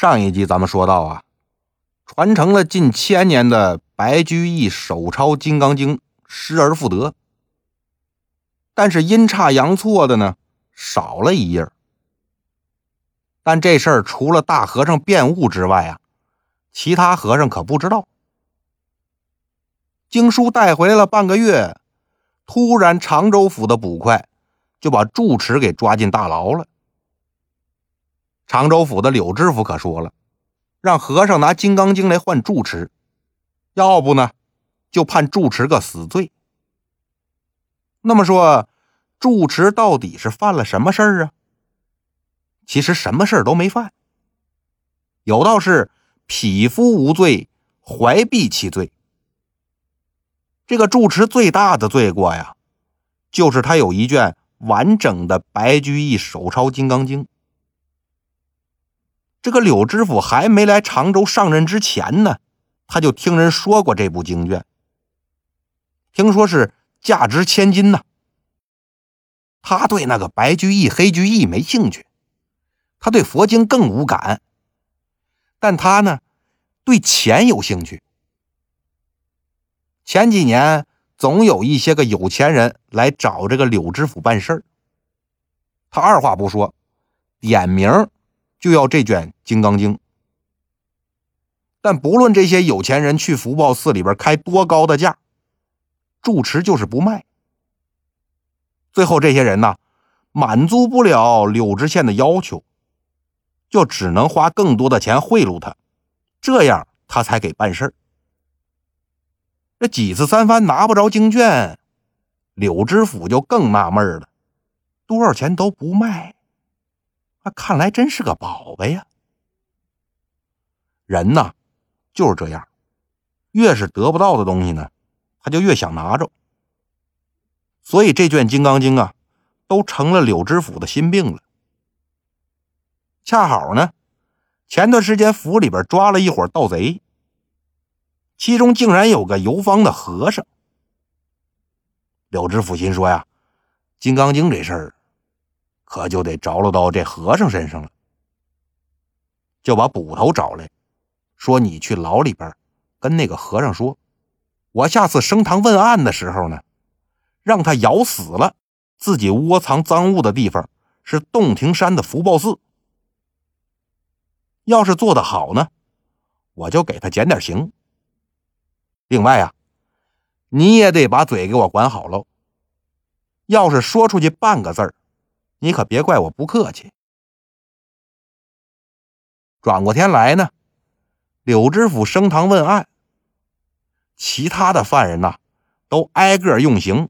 上一集咱们说到啊，传承了近千年的白居易手抄《金刚经》失而复得，但是阴差阳错的呢，少了一页。但这事儿除了大和尚变悟之外啊，其他和尚可不知道。经书带回来了半个月，突然常州府的捕快就把住持给抓进大牢了。常州府的柳知府可说了，让和尚拿《金刚经》来换住持，要不呢，就判住持个死罪。那么说，住持到底是犯了什么事儿啊？其实什么事儿都没犯，有道是“匹夫无罪，怀璧其罪”。这个住持最大的罪过呀，就是他有一卷完整的白居易手抄《金刚经》。这个柳知府还没来常州上任之前呢，他就听人说过这部经卷，听说是价值千金呢。他对那个白居易、黑居易没兴趣，他对佛经更无感。但他呢，对钱有兴趣。前几年总有一些个有钱人来找这个柳知府办事儿，他二话不说，点名。就要这卷《金刚经》，但不论这些有钱人去福报寺里边开多高的价，住持就是不卖。最后这些人呢，满足不了柳知县的要求，就只能花更多的钱贿赂他，这样他才给办事儿。这几次三番拿不着经卷，柳知府就更纳闷了，多少钱都不卖。看来真是个宝贝呀！人呐，就是这样，越是得不到的东西呢，他就越想拿着。所以这卷《金刚经》啊，都成了柳知府的心病了。恰好呢，前段时间府里边抓了一伙盗贼，其中竟然有个游方的和尚。柳知府心说呀，《金刚经》这事儿。可就得着落到这和尚身上了，就把捕头找来，说：“你去牢里边跟那个和尚说，我下次升堂问案的时候呢，让他咬死了自己窝藏赃物的地方是洞庭山的福报寺。要是做得好呢，我就给他减点刑。另外啊，你也得把嘴给我管好喽，要是说出去半个字儿。”你可别怪我不客气。转过天来呢，柳知府升堂问案，其他的犯人呐都挨个用刑，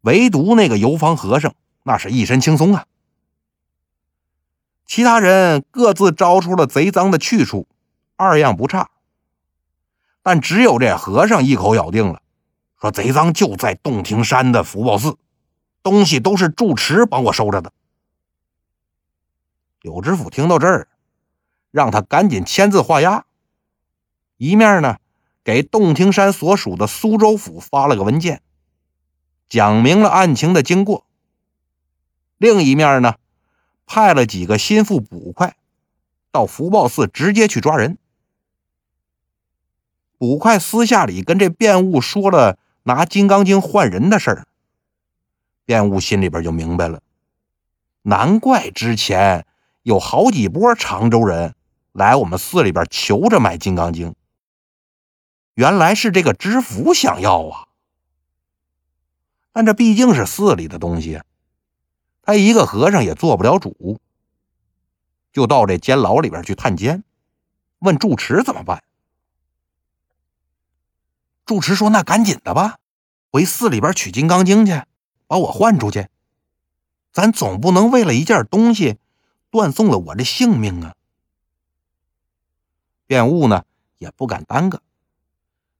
唯独那个游方和尚那是一身轻松啊。其他人各自招出了贼赃的去处，二样不差，但只有这和尚一口咬定了，说贼赃就在洞庭山的福报寺。东西都是住持帮我收着的。柳知府听到这儿，让他赶紧签字画押，一面呢给洞庭山所属的苏州府发了个文件，讲明了案情的经过。另一面呢，派了几个心腹捕快到福报寺直接去抓人。捕快私下里跟这辩务说了拿《金刚经》换人的事儿。辩悟心里边就明白了，难怪之前有好几波常州人来我们寺里边求着买《金刚经》，原来是这个知府想要啊。但这毕竟是寺里的东西，他一个和尚也做不了主，就到这监牢里边去探监，问住持怎么办。住持说：“那赶紧的吧，回寺里边取《金刚经》去。”把我换出去，咱总不能为了一件东西断送了我的性命啊！辩悟呢也不敢耽搁，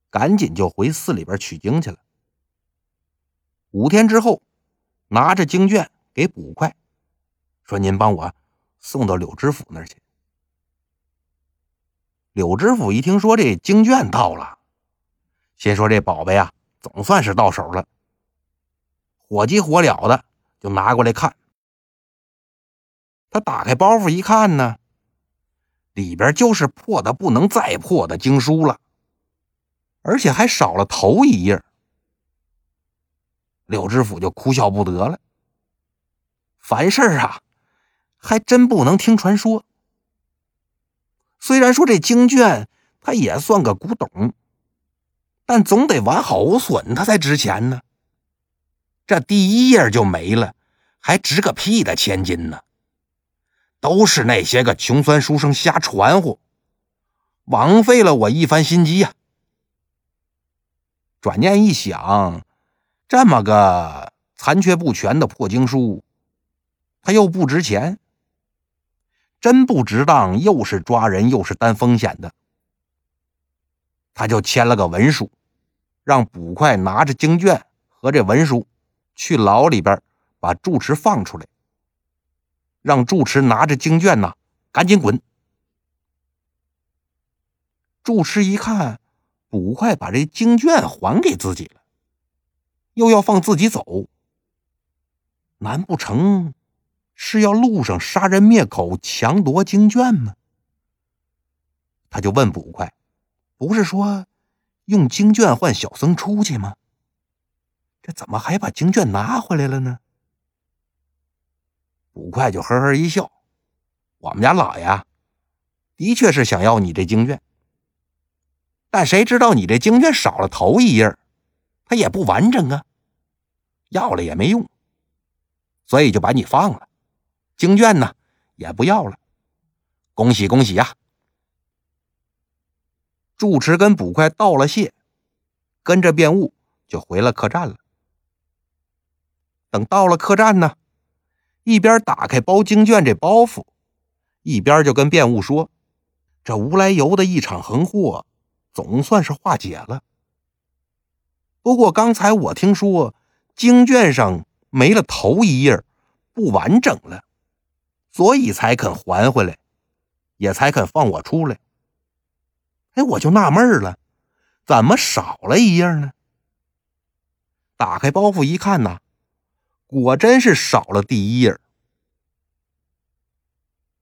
赶紧就回寺里边取经去了。五天之后，拿着经卷给捕快，说：“您帮我送到柳知府那儿去。”柳知府一听说这经卷到了，心说：“这宝贝啊，总算是到手了。”火急火燎的就拿过来看，他打开包袱一看呢，里边就是破的不能再破的经书了，而且还少了头一页。柳知府就哭笑不得了。凡事啊，还真不能听传说。虽然说这经卷它也算个古董，但总得完好无损，它才值钱呢。这第一页就没了，还值个屁的千金呢！都是那些个穷酸书生瞎传呼，枉费了我一番心机呀。转念一想，这么个残缺不全的破经书，它又不值钱，真不值当，又是抓人又是担风险的。他就签了个文书，让捕快拿着经卷和这文书去牢里边把住持放出来。让住持拿着经卷呐，赶紧滚！住持一看，捕快把这经卷还给自己了，又要放自己走，难不成是要路上杀人灭口、强夺经卷吗？他就问捕快：“不是说用经卷换小僧出去吗？这怎么还把经卷拿回来了呢？”捕快就呵呵一笑：“我们家老爷的确是想要你这经卷，但谁知道你这经卷少了头一页，它也不完整啊，要了也没用，所以就把你放了，经卷呢也不要了。恭喜恭喜呀！”住持跟捕快道了谢，跟着便悟就回了客栈了。等到了客栈呢。一边打开包经卷这包袱，一边就跟辩务说：“这无来由的一场横祸，总算是化解了。不过刚才我听说经卷上没了头一页，不完整了，所以才肯还回来，也才肯放我出来。哎，我就纳闷了，怎么少了一页呢？打开包袱一看呐。”果真是少了第一页。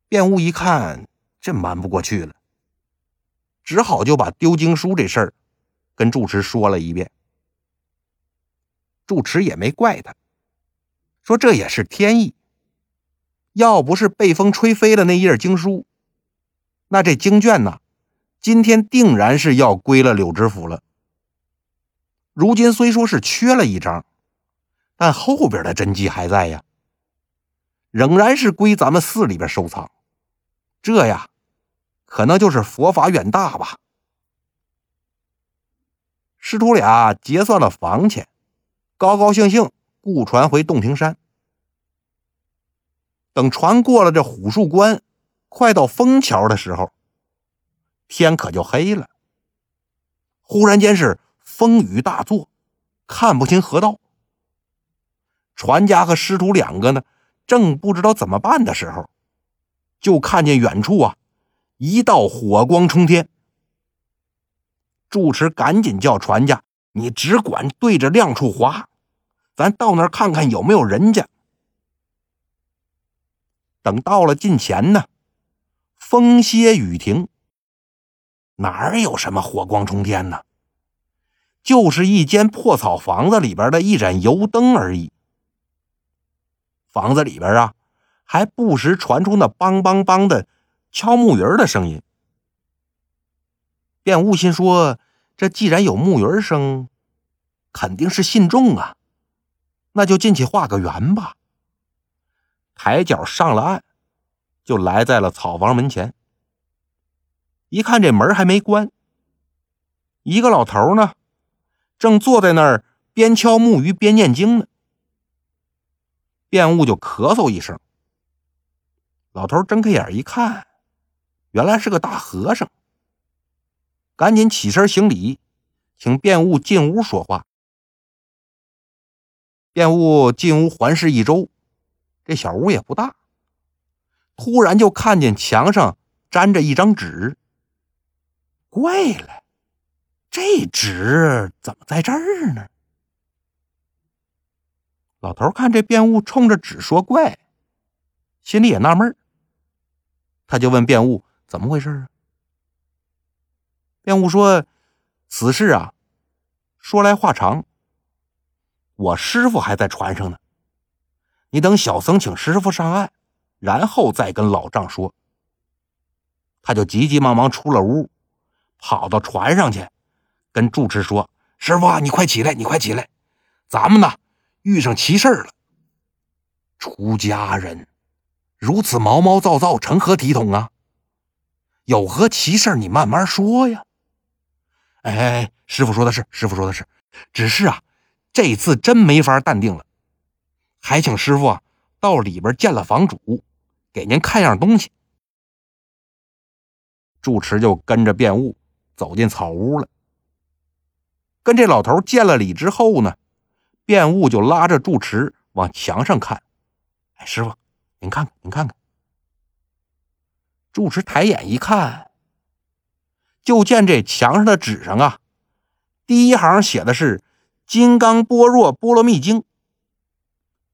辩务一看，这瞒不过去了，只好就把丢经书这事儿跟住持说了一遍。住持也没怪他，说这也是天意。要不是被风吹飞了那页经书，那这经卷呢，今天定然是要归了柳知府了。如今虽说是缺了一张。但后边的真迹还在呀，仍然是归咱们寺里边收藏。这呀，可能就是佛法远大吧。师徒俩结算了房钱，高高兴兴雇船回洞庭山。等船过了这虎树关，快到枫桥的时候，天可就黑了。忽然间是风雨大作，看不清河道。船家和师徒两个呢，正不知道怎么办的时候，就看见远处啊，一道火光冲天。住持赶紧叫船家：“你只管对着亮处划，咱到那儿看看有没有人家。”等到了近前呢，风歇雨停，哪儿有什么火光冲天呢？就是一间破草房子里边的一盏油灯而已。房子里边啊，还不时传出那梆梆梆的敲木鱼的声音。便悟心说：“这既然有木鱼声，肯定是信众啊，那就进去画个圆吧。”抬脚上了岸，就来在了草房门前。一看这门还没关，一个老头呢，正坐在那儿边敲木鱼边念经呢。辩悟就咳嗽一声，老头睁开眼一看，原来是个大和尚，赶紧起身行礼，请辩悟进屋说话。辩悟进屋环视一周，这小屋也不大，突然就看见墙上粘着一张纸，怪了，这纸怎么在这儿呢？老头看这辩悟冲着纸说怪，心里也纳闷他就问辩悟怎么回事啊？辩护说：“此事啊，说来话长。我师傅还在船上呢，你等小僧请师傅上岸，然后再跟老丈说。”他就急急忙忙出了屋，跑到船上去，跟住持说：“师傅，你快起来，你快起来，咱们呢遇上奇事了。出家人如此毛毛躁躁，成何体统啊？有何奇事，你慢慢说呀。”哎，师傅说的是，师傅说的是，只是啊，这次真没法淡定了，还请师傅啊到里边见了房主，给您看样东西。住持就跟着辩务走进草屋了，跟这老头见了礼之后呢，辩务就拉着住持往墙上看。哎，师傅，您看看，您看看。住持抬眼一看，就见这墙上的纸上啊，第一行写的是《金刚般若波罗蜜经》，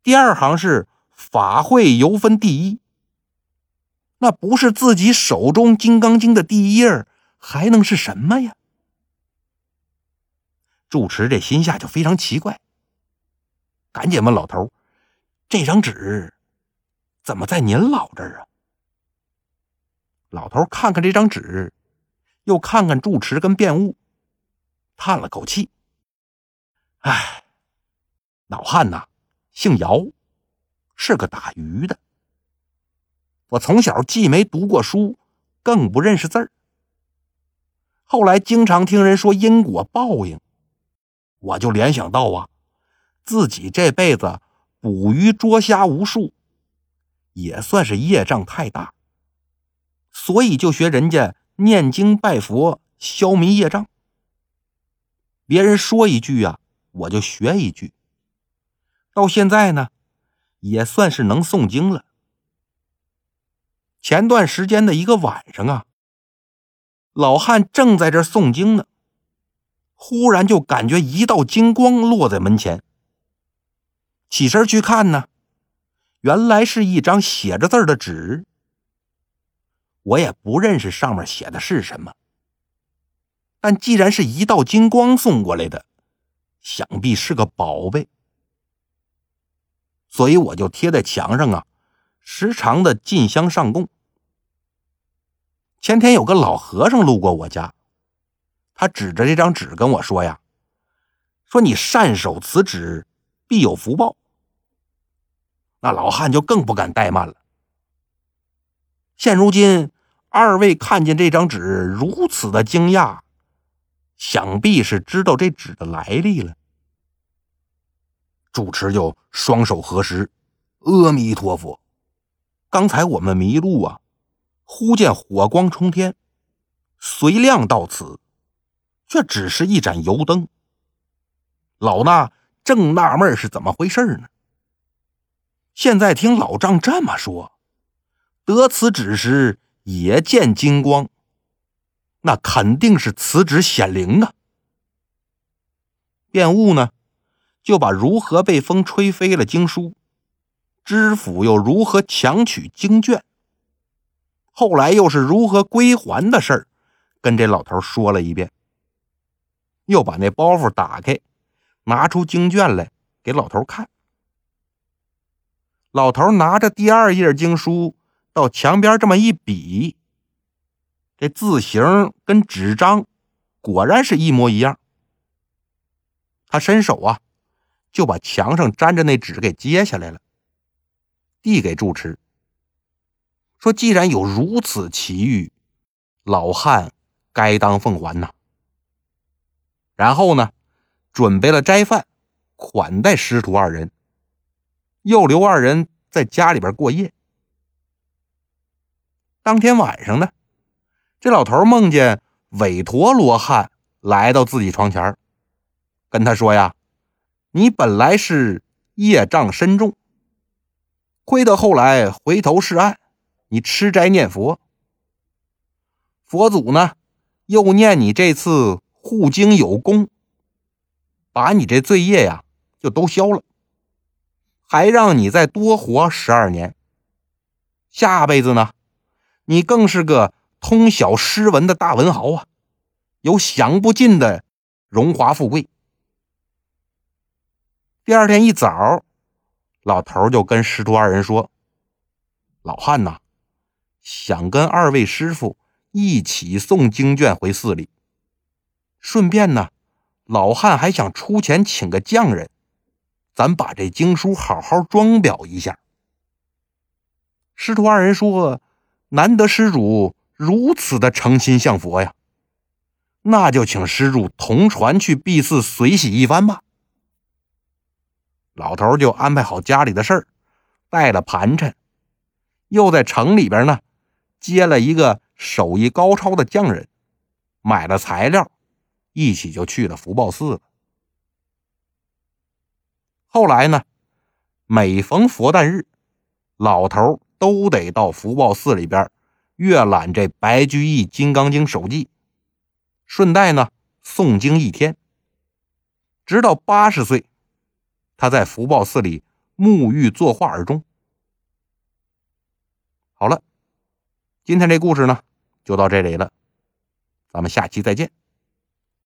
第二行是《法会尤分第一》。那不是自己手中《金刚经》的第一页，还能是什么呀？住持这心下就非常奇怪，赶紧问老头：“这张纸怎么在您老这儿啊？”老头看看这张纸，又看看住持跟辩物，叹了口气：“哎，老汉呐，姓姚，是个打鱼的。”我从小既没读过书，更不认识字儿。后来经常听人说因果报应，我就联想到啊，自己这辈子捕鱼捉虾无数，也算是业障太大，所以就学人家念经拜佛消弭业障。别人说一句啊，我就学一句。到现在呢，也算是能诵经了。前段时间的一个晚上啊，老汉正在这诵经呢，忽然就感觉一道金光落在门前。起身去看呢，原来是一张写着字的纸。我也不认识上面写的是什么，但既然是一道金光送过来的，想必是个宝贝，所以我就贴在墙上啊，时常的进香上供。前天有个老和尚路过我家，他指着这张纸跟我说：“呀，说你善守此纸，必有福报。”那老汉就更不敢怠慢了。现如今二位看见这张纸如此的惊讶，想必是知道这纸的来历了。主持就双手合十：“阿弥陀佛，刚才我们迷路啊。”忽见火光冲天，随亮到此，却只是一盏油灯。老衲正纳闷是怎么回事呢。现在听老丈这么说，得此纸时也见金光，那肯定是此旨显灵啊。辩悟呢，就把如何被风吹飞了经书，知府又如何强取经卷。后来又是如何归还的事儿，跟这老头说了一遍。又把那包袱打开，拿出经卷来给老头看。老头拿着第二页经书到墙边这么一比，这字形跟纸张果然是一模一样。他伸手啊，就把墙上粘着那纸给揭下来了，递给住持。说：“既然有如此奇遇，老汉该当奉还呐。”然后呢，准备了斋饭，款待师徒二人，又留二人在家里边过夜。当天晚上呢，这老头梦见韦陀罗汉来到自己床前，跟他说：“呀，你本来是业障深重，亏得后来回头是岸。”你吃斋念佛，佛祖呢又念你这次护经有功，把你这罪业呀就都消了，还让你再多活十二年。下辈子呢，你更是个通晓诗文的大文豪啊，有享不尽的荣华富贵。第二天一早，老头就跟师徒二人说：“老汉呐，想跟二位师傅一起送经卷回寺里，顺便呢，老汉还想出钱请个匠人，咱把这经书好好装裱一下。”师徒二人说：“难得施主如此的诚心向佛呀，那就请施主同船去敝寺随喜一番吧。”老头就安排好家里的事儿，带了盘缠，又在城里边呢接了一个手艺高超的匠人，买了材料，一起就去了福报寺了。后来呢，每逢佛诞日，老头。都得到福报寺里边阅览这白居易《金刚经》手记，顺带呢诵经一天，直到八十岁，他在福报寺里沐浴作画而终。好了，今天这故事呢就到这里了，咱们下期再见。